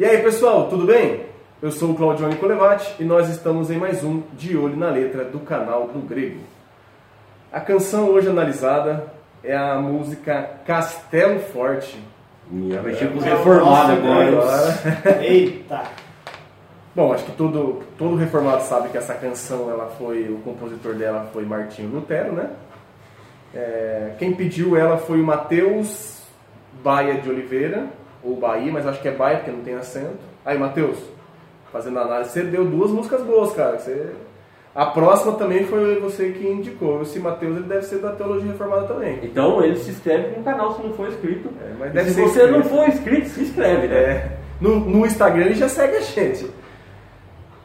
E aí pessoal, tudo bem? Eu sou o Claudione Colevati e nós estamos em mais um De Olho na Letra do canal do Grego. A canção hoje analisada é a música Castelo Forte. Minha vai tipo reformado agora. Eita! Bom, acho que todo, todo reformado sabe que essa canção, ela foi, o compositor dela foi Martinho Lutero, né? É, quem pediu ela foi o Matheus Baia de Oliveira, ou Bahia, mas acho que é Baia porque não tem acento. Aí, Matheus, fazendo análise, você deu duas músicas boas, cara. Você... A próxima também foi você que indicou. Esse Matheus ele deve ser da Teologia Reformada também. Então ele se inscreve no canal se não for inscrito. É, mas E deve se você inscrito. não for inscrito, se inscreve, né? É, no, no Instagram ele já segue a gente.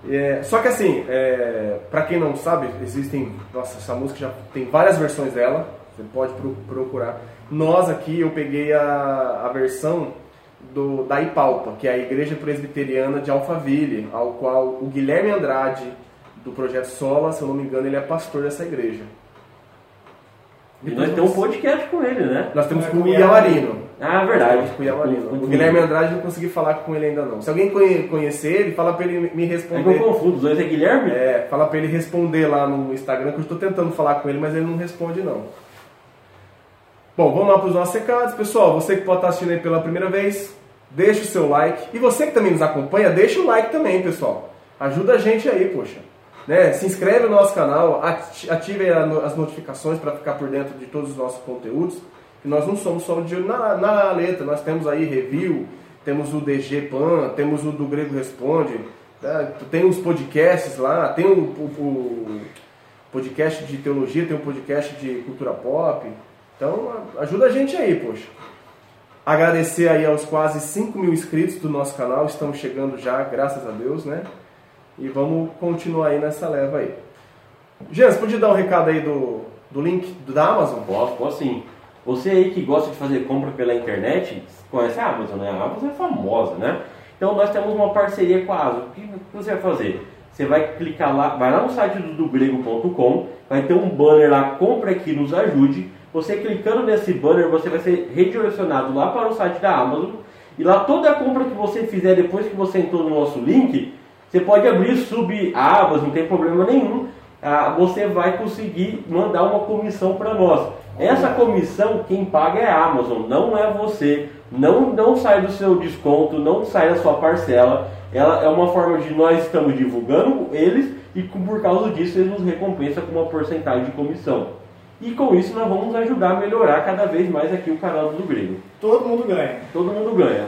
É, só que assim, é, para quem não sabe, existem. Nossa, essa música já tem várias versões dela. Você pode pro- procurar. Nós aqui eu peguei a, a versão do, da Ipalpa, que é a Igreja Presbiteriana de Alphaville, ao qual o Guilherme Andrade, do Projeto Sola, se eu não me engano, ele é pastor dessa igreja. E nós temos um podcast com ele, né? Nós temos É, com o com o Iamarino. Ah, verdade. Com o. Confundi. O Guilherme Andrade não consegui falar com ele ainda não. Se alguém conhe- conhecer ele, fala pra ele me É que eu responder. confundo, os dois é Guilherme? É, fala pra ele responder lá no Instagram, que eu estou tentando falar com ele, mas ele não responde não. Bom, vamos lá para os nossos recados. Pessoal, você que pode estar assistindo aí pela primeira vez, deixa o seu like. E você que também nos acompanha, deixa o like também, pessoal. Ajuda a gente aí, poxa. Né? Se inscreve no nosso canal, ati- ative as notificações para ficar por dentro de todos os nossos conteúdos. E nós não somos só de na, na letra, nós temos aí review, temos o DG Pan, temos o do Grego Responde, tá? tem os podcasts lá, tem o, o- o podcast de teologia, tem um podcast de cultura pop. Então ajuda a gente aí, poxa. Agradecer aí aos quase 5 mil inscritos do nosso canal, estamos chegando já, graças a Deus, né? E vamos continuar aí nessa leva aí. Jean, você podia dar um recado aí do, do link do- da Amazon? Posso, posso sim. Você aí que gosta de fazer compra pela internet, conhece a Amazon, né? A Amazon é famosa, né? Então nós temos uma parceria com a Amazon. O que você vai fazer? Você vai clicar lá, vai lá no site do dogrego.com, vai ter um banner lá, compra aqui, nos ajude. Você clicando nesse banner, você vai ser redirecionado lá para o site da Amazon. E lá toda a compra que você fizer depois que você entrou no nosso link, você pode abrir sub-abas, não tem problema nenhum. Ah, você vai conseguir mandar uma comissão para nós. Essa comissão, quem paga é a Amazon, não é você. Não, não sai do seu desconto, não sai da sua parcela. Ela é uma forma de nós estamos divulgando eles e por causa disso eles nos recompensam com uma porcentagem de comissão. E com isso nós vamos ajudar a melhorar cada vez mais aqui o canal do Grego. Todo mundo ganha. Todo mundo ganha.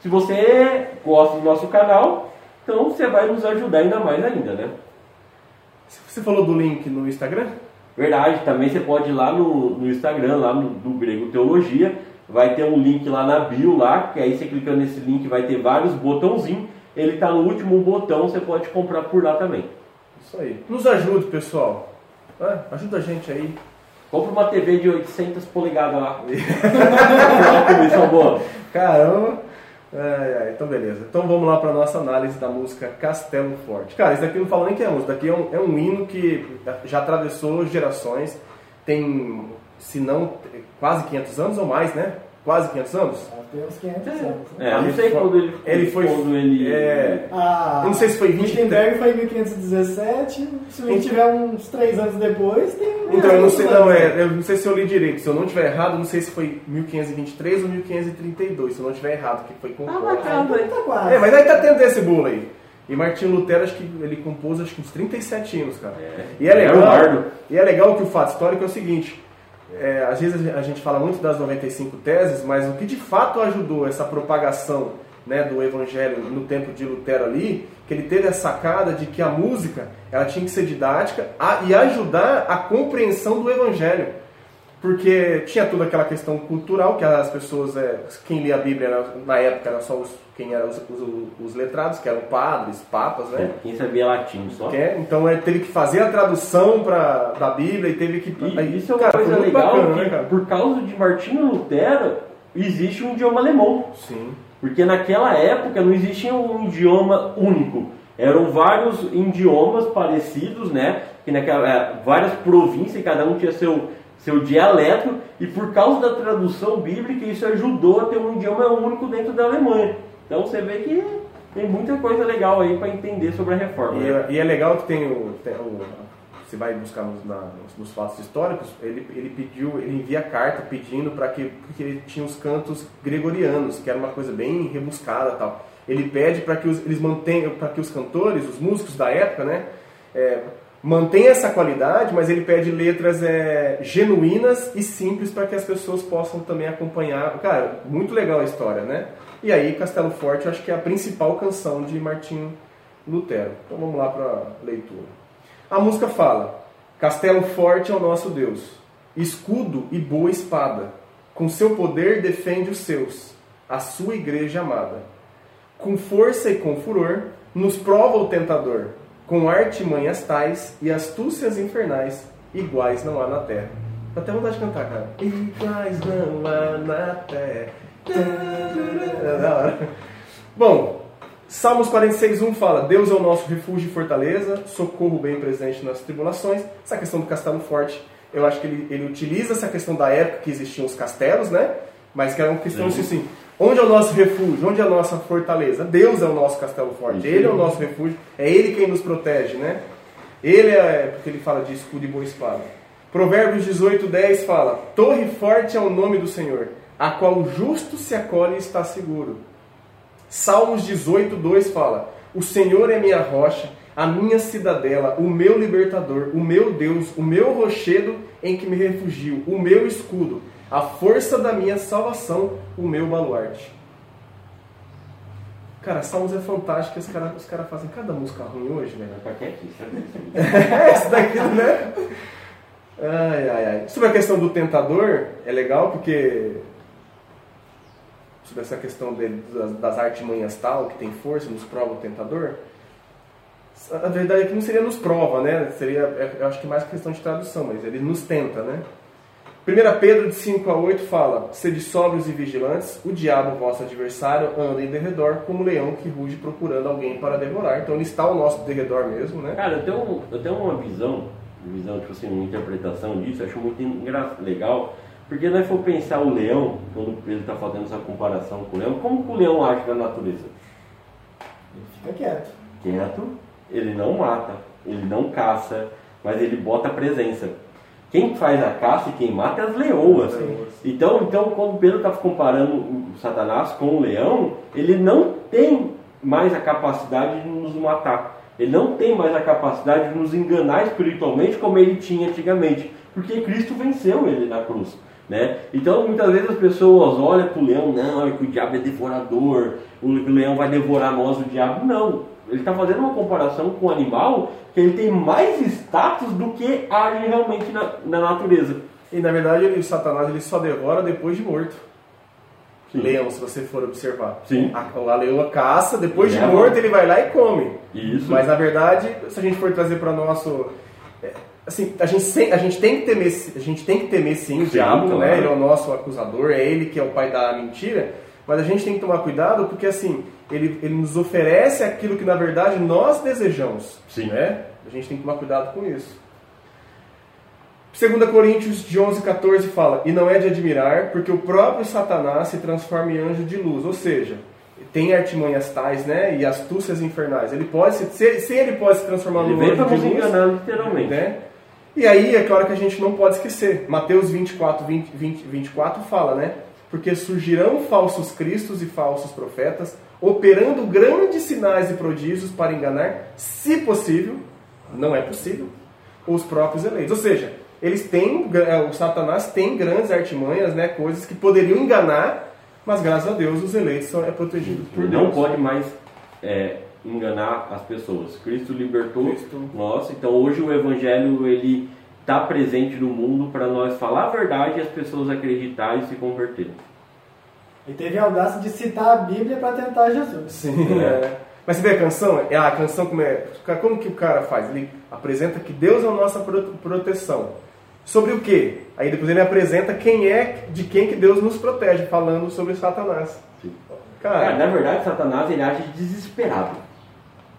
Se você gosta do nosso canal, então você vai nos ajudar ainda mais ainda, né? Você falou do link no Instagram? Verdade, também você pode ir lá no, no Instagram, lá no, do Grego Teologia, vai ter um link lá na bio lá, que aí você clicando nesse link vai ter vários botãozinhos, ele tá no último botão, você pode comprar por lá também. Isso aí. Nos ajude, pessoal. Ah, ajuda a gente aí. Compra uma TV de 800 polegadas lá. comissão boa. Caramba! Ai, ai, então beleza. Então vamos lá para nossa análise da música Castelo Forte. Cara, isso daqui não fala nem que é música, isso daqui é um, é um hino que já atravessou gerações, tem, se não, quase 500 anos ou mais, né? Quase 500 anos? Tem uns 500 anos. né? É, eu não sei quando ele, Ele foi. quando ele é, Ah, eu não sei se foi 20 Gutenberg foi em 1517. Se a gente tiver uns 3 anos depois, tem. Então, eu não sei, não, anos. é, eu não sei se eu li direito. Se eu não tiver errado, eu não sei se foi 1523 ou 1532. Se eu não tiver errado, que foi com Ah, Ah, então tá quase. É, mas aí tá tendo esse bolo aí. E Martinho Lutero, acho que ele compôs acho que uns 37 hinos, cara. É. E é um legal. bardo. E é legal que o fato histórico é o seguinte. É, às vezes a gente fala muito das 95 teses, mas o que de fato ajudou essa propagação né, do evangelho no tempo de Lutero ali, que ele teve a sacada de que a música ela tinha que ser didática a- e ajudar a compreensão do evangelho. Porque tinha toda aquela questão cultural, que as pessoas, é, quem lia a Bíblia era- na época era só os, quem eram os, os- os letrados, que eram padres, papas, né? Quem sabia latim só. É, então ele teve que fazer a tradução pra, da Bíblia e teve que. E aí, isso é uma cara, coisa legal, bacana, né, cara? por causa de Martinho Lutero, existe um idioma alemão. Sim. Porque naquela época não existia um idioma único. Eram vários idiomas parecidos, né? Que naquela, é, várias províncias, e cada um tinha seu, seu dialeto, e por causa da tradução bíblica, isso ajudou a ter um idioma único dentro da Alemanha. Então você vê que tem muita coisa legal aí para entender sobre a reforma. E, né? é- e é legal que tem o, tem o- você vai buscar nos, na- nos- fatos históricos, ele, ele pediu, ele envia carta pedindo para que, porque ele tinha os cantos gregorianos, que era uma coisa bem rebuscada tal. Ele pede para que os, eles mantenham, para que os cantores, os músicos da época, né, é, mantenham essa qualidade, mas ele pede letras é, genuínas e simples para que as pessoas possam também acompanhar. Cara, muito legal a história, né? E aí Castelo Forte, eu acho que é a principal canção de Martinho Lutero. Então vamos lá para a leitura. A música fala: Castelo forte é o nosso Deus, escudo e boa espada. Com seu poder defende os seus, a sua igreja amada. Com força e com furor, nos prova o tentador. Com artimanhas tais e astúcias infernais, iguais não há na terra. Dá até vontade de cantar, cara. Iguais não há na terra. É da hora. Bom, Salmos 46.1 fala, Deus é o nosso refúgio e fortaleza, socorro bem presente nas tribulações. Essa questão do castelo forte, eu acho que ele, ele utiliza essa questão da época que existiam os castelos, né? Mas que era uma questão Sim. assim, onde é o nosso refúgio? Onde é a nossa fortaleza? Deus é o nosso castelo forte. Ele é o nosso refúgio, é Ele quem nos protege, né? Ele é, porque ele fala de escudo e boa espada. Provérbios 18.10 fala, Torre forte é o nome do Senhor, a qual o justo se acolhe e está seguro. Salmos 18, 2 fala: O Senhor é minha rocha, a minha cidadela, o meu libertador, o meu Deus, o meu rochedo em que me refugio, o meu escudo, a força da minha salvação, o meu baluarte. Cara, Salmos é fantástico, os caras os cara fazem cada música ruim hoje, velho. Pra quem é que isso? É, isso daqui, né? Ai, ai, ai. Sobre a questão do tentador, é legal porque. Sobre essa questão dele, das, das artimanhas tal, que tem força, nos prova o tentador. A verdade é que não seria nos prova, né? Seria, é, eu acho que mais questão de tradução, mas ele nos tenta, né? 1 Pedro de 5 a 8 fala: Sede sóbrios e vigilantes, o diabo, vosso adversário, anda em derredor como um leão que ruge procurando alguém para devorar. Então ele está ao nosso derredor mesmo, né? Cara, eu tenho, eu tenho uma visão, visão, tipo assim, uma interpretação disso, acho muito legal, porque nós for pensar o leão, quando ele está fazendo essa comparação com o leão, como que o leão age na natureza? Ele fica quieto. Quieto, ele não mata, ele não caça, mas ele bota a presença. Quem faz a caça e quem mata é as leoas. Leoas. Então, então quando Pedro está comparando o Satanás com o leão, ele não tem mais a capacidade de nos matar. Ele não tem mais a capacidade de nos enganar espiritualmente como ele tinha antigamente. Porque Cristo venceu ele na cruz. Né? Então, muitas vezes as pessoas olham para o leão, não, é que o diabo é devorador, o leão vai devorar nós, o diabo. Não. Ele está fazendo uma comparação com o animal que ele tem mais status do que age realmente na, na natureza. E na verdade ele, o Satanás ele só devora depois de morto. Sim. Leão, se você for observar. Sim. A, a leoa caça, depois de morto ele vai lá e come. Isso. Mas na verdade, se a gente for trazer para nosso. é, Assim, a gente, a gente tem que temer, a gente tem que temer sim o Sim, diabo, claro. né? Ele é o nosso acusador, é ele que é o pai da mentira. Mas a gente tem que tomar cuidado porque assim, ele, ele nos oferece aquilo que na verdade nós desejamos. Sim. Né? A gente tem que tomar cuidado com isso. 2 Coríntios de 11, 14 fala: E não é de admirar, porque o próprio Satanás se transforma em anjo de luz. Ou seja, tem artimanhas tais, né? E astúcias infernais. Ele pode se, se, se ele pode se transformar Ele no vem anjo de nos luz, enganar literalmente. né? E aí é claro que a gente não pode esquecer. Mateus 24, 20, 20, 24 fala, né? Porque surgirão falsos cristos e falsos profetas, operando grandes sinais e prodígios para enganar, se possível, não é possível, os próprios eleitos. Ou seja, eles têm, é, o Satanás tem grandes artimanhas, né? Coisas que poderiam enganar, mas graças a Deus os eleitos são é protegidos por Ele Deus. não pode mais é, enganar as pessoas. Cristo libertou Cristo. nós. Então hoje o Evangelho ele está presente no mundo para nós falar a verdade e as pessoas acreditarem e se converterem. Ele teve a audácia de citar a Bíblia para tentar Jesus. Sim, é. Mas você vê a canção? É a canção como é. Como que o cara faz? Ele apresenta que Deus é a nossa pro- proteção. Sobre o quê? Aí depois ele apresenta quem é, de quem que Deus nos protege, falando sobre Satanás. Sim. Cara, Cara, na verdade, Satanás ele age desesperado.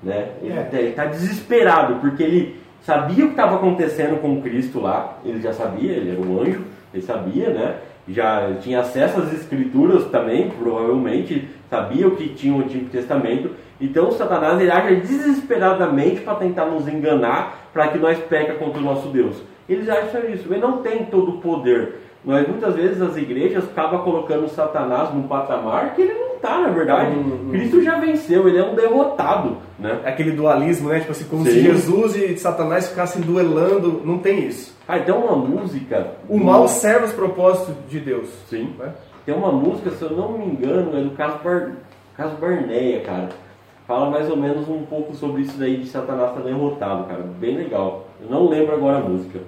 Né? Ele É. está desesperado porque ele sabia o que estava acontecendo com Cristo lá. Ele já sabia, ele era um anjo, ele sabia, né? Já tinha acesso às escrituras também, provavelmente, sabia o que tinha o Antigo Testamento. Então Satanás ele age desesperadamente para tentar nos enganar, para que nós peca contra o nosso Deus. Eles acham isso, ele não tem todo o poder. Mas muitas vezes as igrejas acabam colocando Satanás num patamar que ele não está, na verdade. Uhum. Cristo já venceu, ele é um derrotado, né? É aquele dualismo, né? Tipo assim, como Sim. se Jesus e Satanás ficassem duelando. Não tem isso. Ah, então uma música. O mal serve os propósitos de Deus. Sim. né? Tem uma música, se eu não me engano, é do Caso, Bar... Caso Barneia, cara. Fala mais ou menos um pouco sobre isso daí de Satanás estar derrotado, cara. Bem legal. Eu não lembro agora a música.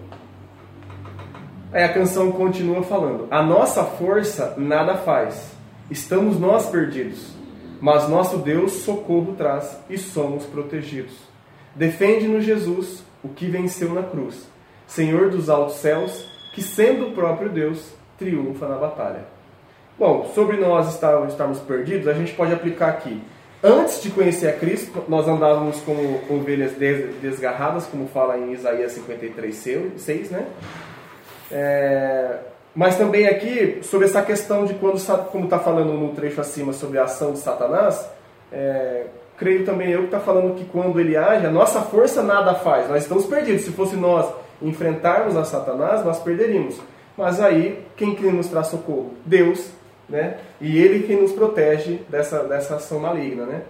Aí a canção continua falando: A nossa força nada faz, estamos nós perdidos, mas nosso Deus socorro traz e somos protegidos. Defende-nos, Jesus, o que venceu na cruz, Senhor dos altos céus, que sendo o próprio Deus, triunfa na batalha. Bom, sobre nós estar- estarmos perdidos, a gente pode aplicar aqui. Antes de conhecer a Cristo, nós andávamos como ovelhas des- desgarradas, como fala em Isaías 53, 6, né? É, mas também aqui, sobre essa questão de quando, como está falando no trecho acima sobre a ação de Satanás, é, creio também eu que está falando que quando ele age, a nossa força nada faz, nós estamos perdidos. Se fosse nós enfrentarmos a Satanás, nós perderíamos. Mas aí, quem que nos traz socorro? Deus, né? E ele quem nos protege dessa, dessa ação maligna, né?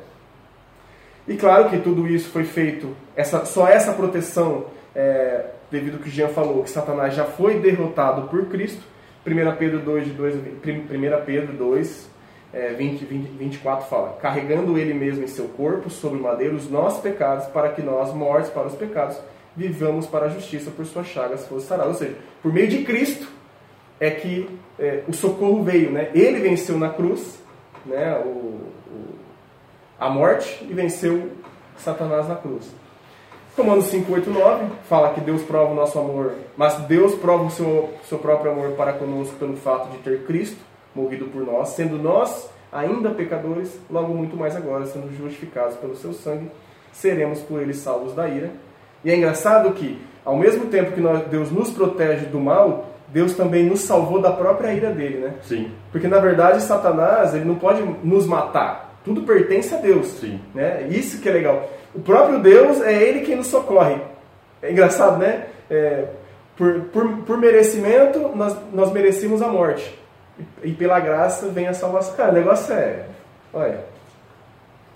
E claro que tudo isso foi feito, essa, só essa proteção, é, devido ao que o Jean falou, que Satanás já foi derrotado por Cristo. 1 Pedro 2, de 2 1 Pedro 2, é, 20, 20, 24 fala: Carregando ele mesmo em seu corpo, sobre o madeiro, os nossos pecados, para que nós, mortos para os pecados, vivamos para a justiça, por suas chagas fosse sarado. Ou seja, por meio de Cristo é que é, o socorro veio, né? Ele venceu na cruz, né? O, o- a morte e venceu Satanás na cruz. Romanos 5,8,9 fala que Deus prova o nosso amor, mas Deus prova o seu, seu próprio amor para conosco pelo fato de ter Cristo morrido por nós, sendo nós ainda pecadores, logo muito mais agora, sendo justificados pelo seu sangue, seremos por ele salvos da ira. E é engraçado que, ao mesmo tempo que nós- Deus nos protege do mal, Deus também nos salvou da própria ira dele, né? Sim. Porque na verdade Satanás ele não pode nos matar. Tudo pertence a Deus. Sim. Né? Isso que é legal. O próprio Deus é ele quem nos socorre. É engraçado, né? É, por, por, por merecimento, nós, nós merecemos a morte. E, e pela graça vem a salvação. Cara, o negócio é. Olha.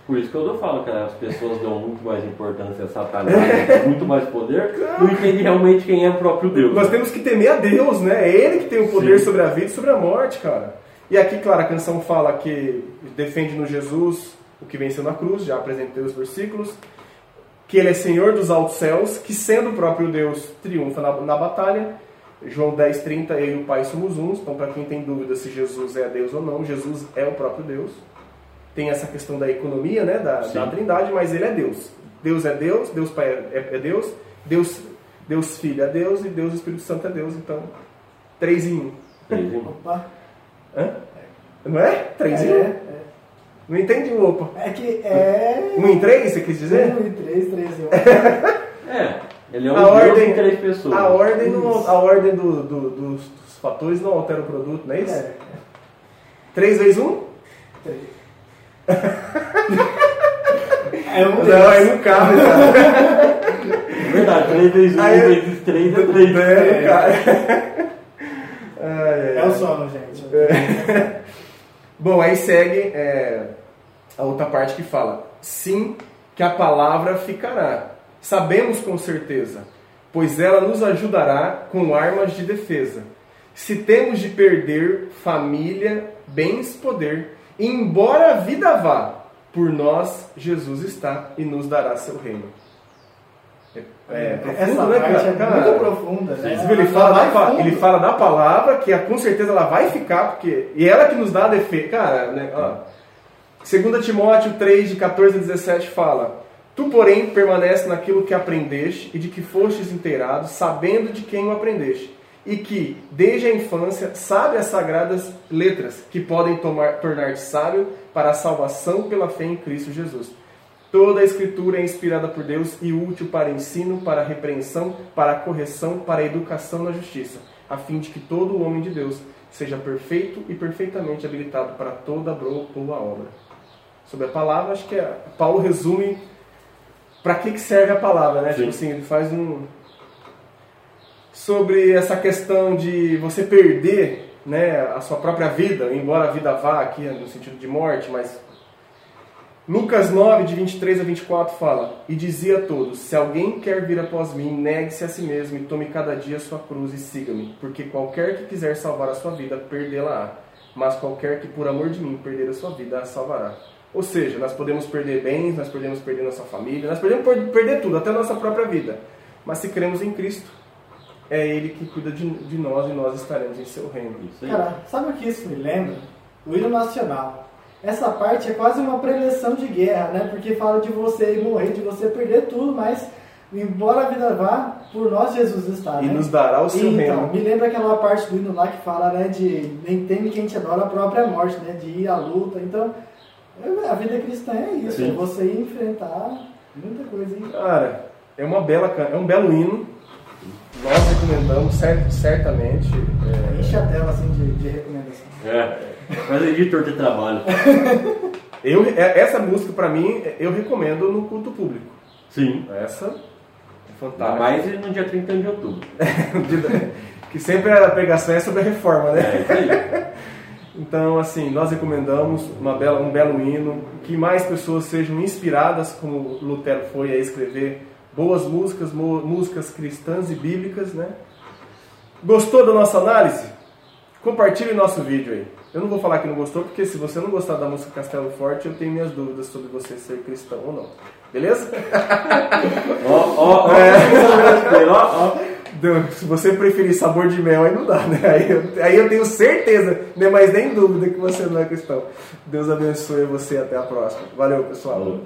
Por isso que eu falo que as pessoas dão muito mais importância a Satanás, muito mais poder, não entendem realmente quem é o próprio Deus. Nós temos que temer a Deus, né? É Ele que tem o poder Sim. sobre a vida e sobre a morte, cara. E aqui, claro, a canção fala que defende no Jesus o que venceu na cruz, já apresentei os versículos, que Ele é Senhor dos altos céus, que sendo o próprio Deus triunfa na, na batalha. João 10, 30, eu e o Pai somos uns. Então, para quem tem dúvida se Jesus é Deus ou não, Jesus é o próprio Deus. Tem essa questão da economia, né, da, da trindade, mas Ele é Deus. Deus é Deus, Deus Pai é, é Deus, Deus, Deus Filho é Deus e Deus Espírito Santo é Deus. Então, três em um. Três em um. Opa. Hã? Não é? Três em É, um? é. Não entendi o opa. É que é. Um em três, você quis dizer? Um e três, três e um. É, ele é um A ordem- em três pessoas. A ordem, não- a ordem do- do- dos, dos fatores não altera o produto, não é isso? É, Três vezes um? três. É um Não, é no carro, cara. Verdade, três vezes um Aí- vezes três é três. É, no carro. Ai, ai, É ai. o sono, gente. Bom, aí segue é, a outra parte que fala: Sim, que a palavra ficará. Sabemos com certeza, pois ela nos ajudará com armas de defesa. Se temos de perder família, bens, poder, embora a vida vá, por nós Jesus está e nos dará seu reino. É, é profundo, Essa né, parte cara? é Cara, muito profunda, né? Viu, Ele fala, da, fundo. ele fala da palavra, que com certeza ela vai ficar, porque. E ela que nos dá a defesa. Cara, né, ó. 2 Timóteo 3, de 14 a 17 fala: Tu, porém, permanece naquilo que aprendeste e de que fostes inteirado, sabendo de quem o aprendeste, e que, desde a infância, sabe as sagradas letras que podem tomar- tornar-te sábio para a salvação pela fé em Cristo Jesus. Toda a Escritura é inspirada por Deus e útil para ensino, para repreensão, para correção, para educação na justiça, a fim de que todo homem de Deus seja perfeito e perfeitamente habilitado para toda boa obra. Sobre a palavra, acho que é, Paulo resume para que, que serve a palavra, né? Sim. Tipo assim, ele faz um sobre essa questão de você perder, né, a sua própria vida, embora a vida vá aqui no sentido de morte, mas Lucas 9, de 23 a 24 fala: E dizia a todos: Se alguém quer vir após mim, negue-se a si mesmo e tome cada dia a sua cruz e siga-me. Porque qualquer que quiser salvar a sua vida, perdê-la-á. Mas qualquer que por amor de mim perder a sua vida, a salvará. Ou seja, nós podemos perder bens, nós podemos perder nossa família, nós podemos per- perder tudo, até a nossa própria vida. Mas se cremos em Cristo, é Ele que cuida de, de nós e nós estaremos em seu reino. Cara, sabe o que isso me lembra? O hino nacional. Essa parte é quase uma preleção de guerra, né? Porque fala de você ir morrer, de você perder tudo, mas embora a vida vá, por nós Jesus está. E né? nos dará o seu então, reino. me lembra aquela parte do hino lá que fala, né, de nem teme quem te adora a própria morte, né? De ir à luta. Então, a vida cristã é isso, Sim. é você ir enfrentar muita coisa aí. Cara, é uma bela, é um belo hino. Nós recomendamos cer- certamente. é, Enche a tela assim de, de recomendação. É. Mas editor de trabalho. eu, é- essa música pra mim eu recomendo no culto público. Sim. Essa é fantástica. mais no dia 31 de outubro. que sempre a pregação é sobre a reforma, né? É isso aí. Então, assim, nós recomendamos uma bela, um belo hino, que mais pessoas sejam inspiradas, como Lutero foi a escrever boas músicas, músicas cristãs e bíblicas, né? Gostou da nossa análise? Compartilhe nosso vídeo aí. Eu não vou falar que não gostou, porque se você não gostar da música Castelo Forte, eu tenho minhas dúvidas sobre você ser cristão ou não. Beleza? Ó, ó, ó. Então, Se você preferir sabor de mel, aí não dá, né? Aí eu, aí eu tenho certeza, nem mais nem dúvida que você não é cristão. Deus abençoe você e até a próxima. Valeu, pessoal.